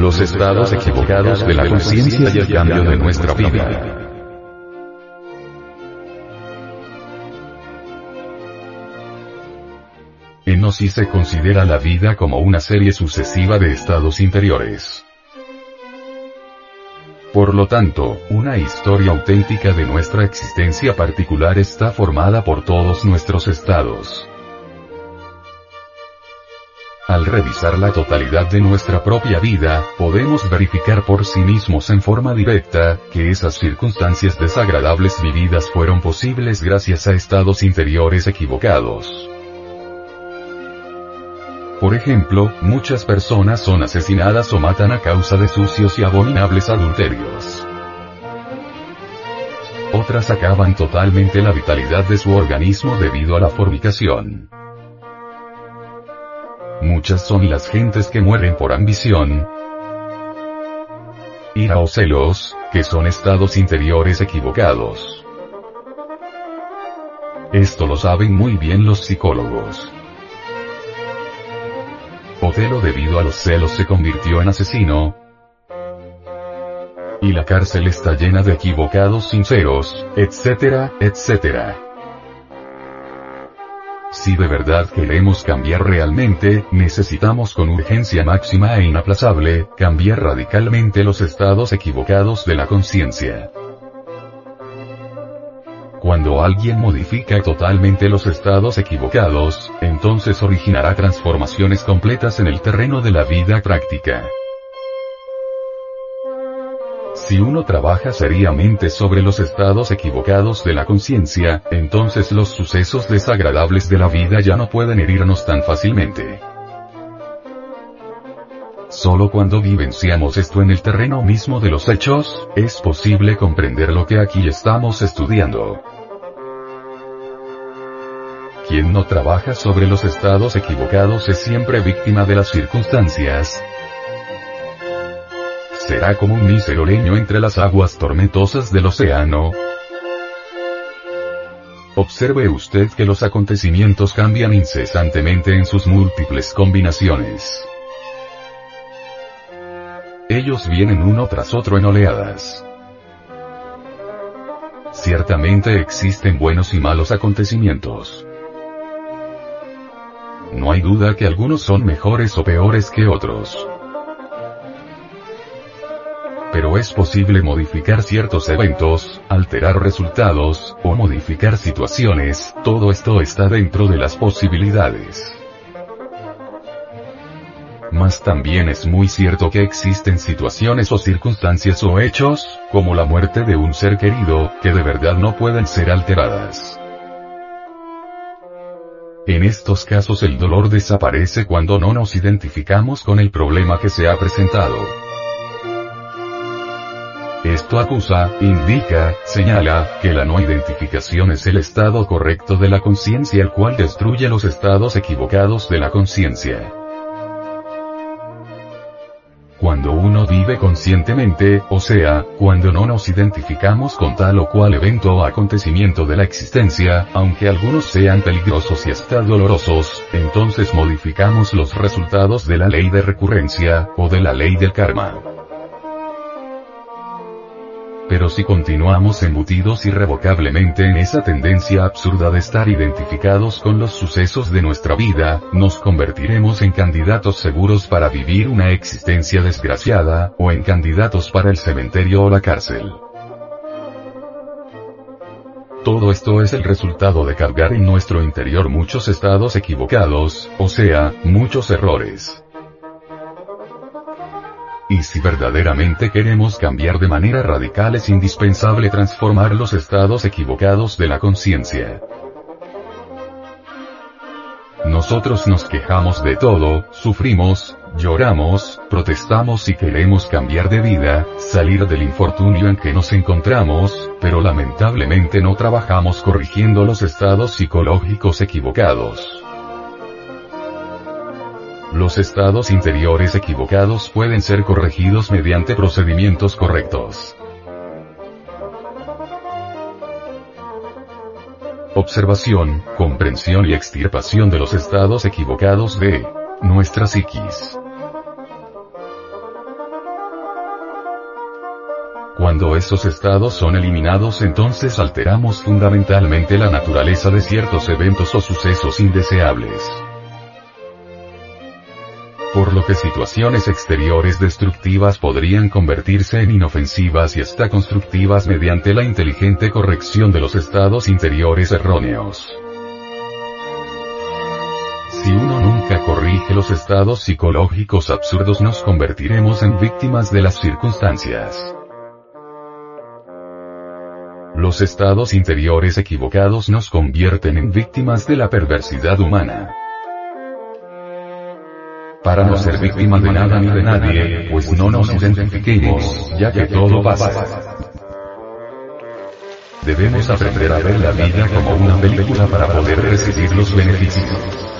los estados equivocados de la conciencia y el cambio de nuestra vida. En Osi se considera la vida como una serie sucesiva de estados interiores. Por lo tanto, una historia auténtica de nuestra existencia particular está formada por todos nuestros estados. Al revisar la totalidad de nuestra propia vida, podemos verificar por sí mismos en forma directa, que esas circunstancias desagradables vividas fueron posibles gracias a estados interiores equivocados. Por ejemplo, muchas personas son asesinadas o matan a causa de sucios y abominables adulterios. Otras acaban totalmente la vitalidad de su organismo debido a la fornicación. Muchas son las gentes que mueren por ambición, ira o celos, que son estados interiores equivocados. Esto lo saben muy bien los psicólogos. Otelo debido a los celos se convirtió en asesino. Y la cárcel está llena de equivocados sinceros, etcétera, etcétera. Si de verdad queremos cambiar realmente, necesitamos con urgencia máxima e inaplazable, cambiar radicalmente los estados equivocados de la conciencia. Cuando alguien modifica totalmente los estados equivocados, entonces originará transformaciones completas en el terreno de la vida práctica. Si uno trabaja seriamente sobre los estados equivocados de la conciencia, entonces los sucesos desagradables de la vida ya no pueden herirnos tan fácilmente. Solo cuando vivenciamos esto en el terreno mismo de los hechos, es posible comprender lo que aquí estamos estudiando. Quien no trabaja sobre los estados equivocados es siempre víctima de las circunstancias, será como un mísero leño entre las aguas tormentosas del océano. Observe usted que los acontecimientos cambian incesantemente en sus múltiples combinaciones. Ellos vienen uno tras otro en oleadas. Ciertamente existen buenos y malos acontecimientos. No hay duda que algunos son mejores o peores que otros pero es posible modificar ciertos eventos, alterar resultados, o modificar situaciones, todo esto está dentro de las posibilidades. Mas también es muy cierto que existen situaciones o circunstancias o hechos, como la muerte de un ser querido, que de verdad no pueden ser alteradas. En estos casos el dolor desaparece cuando no nos identificamos con el problema que se ha presentado. Esto acusa, indica, señala, que la no identificación es el estado correcto de la conciencia el cual destruye los estados equivocados de la conciencia. Cuando uno vive conscientemente, o sea, cuando no nos identificamos con tal o cual evento o acontecimiento de la existencia, aunque algunos sean peligrosos y hasta dolorosos, entonces modificamos los resultados de la ley de recurrencia, o de la ley del karma. Pero si continuamos embutidos irrevocablemente en esa tendencia absurda de estar identificados con los sucesos de nuestra vida, nos convertiremos en candidatos seguros para vivir una existencia desgraciada, o en candidatos para el cementerio o la cárcel. Todo esto es el resultado de cargar en nuestro interior muchos estados equivocados, o sea, muchos errores. Y si verdaderamente queremos cambiar de manera radical es indispensable transformar los estados equivocados de la conciencia. Nosotros nos quejamos de todo, sufrimos, lloramos, protestamos y queremos cambiar de vida, salir del infortunio en que nos encontramos, pero lamentablemente no trabajamos corrigiendo los estados psicológicos equivocados. Los estados interiores equivocados pueden ser corregidos mediante procedimientos correctos. Observación, comprensión y extirpación de los estados equivocados de nuestra psiquis. Cuando esos estados son eliminados entonces alteramos fundamentalmente la naturaleza de ciertos eventos o sucesos indeseables. Por lo que situaciones exteriores destructivas podrían convertirse en inofensivas y hasta constructivas mediante la inteligente corrección de los estados interiores erróneos. Si uno nunca corrige los estados psicológicos absurdos nos convertiremos en víctimas de las circunstancias. Los estados interiores equivocados nos convierten en víctimas de la perversidad humana. Para no ser víctimas de nada ni de nadie, pues no nos identifiquemos, ya que todo pasa. Debemos aprender a ver la vida como una película para poder recibir los beneficios.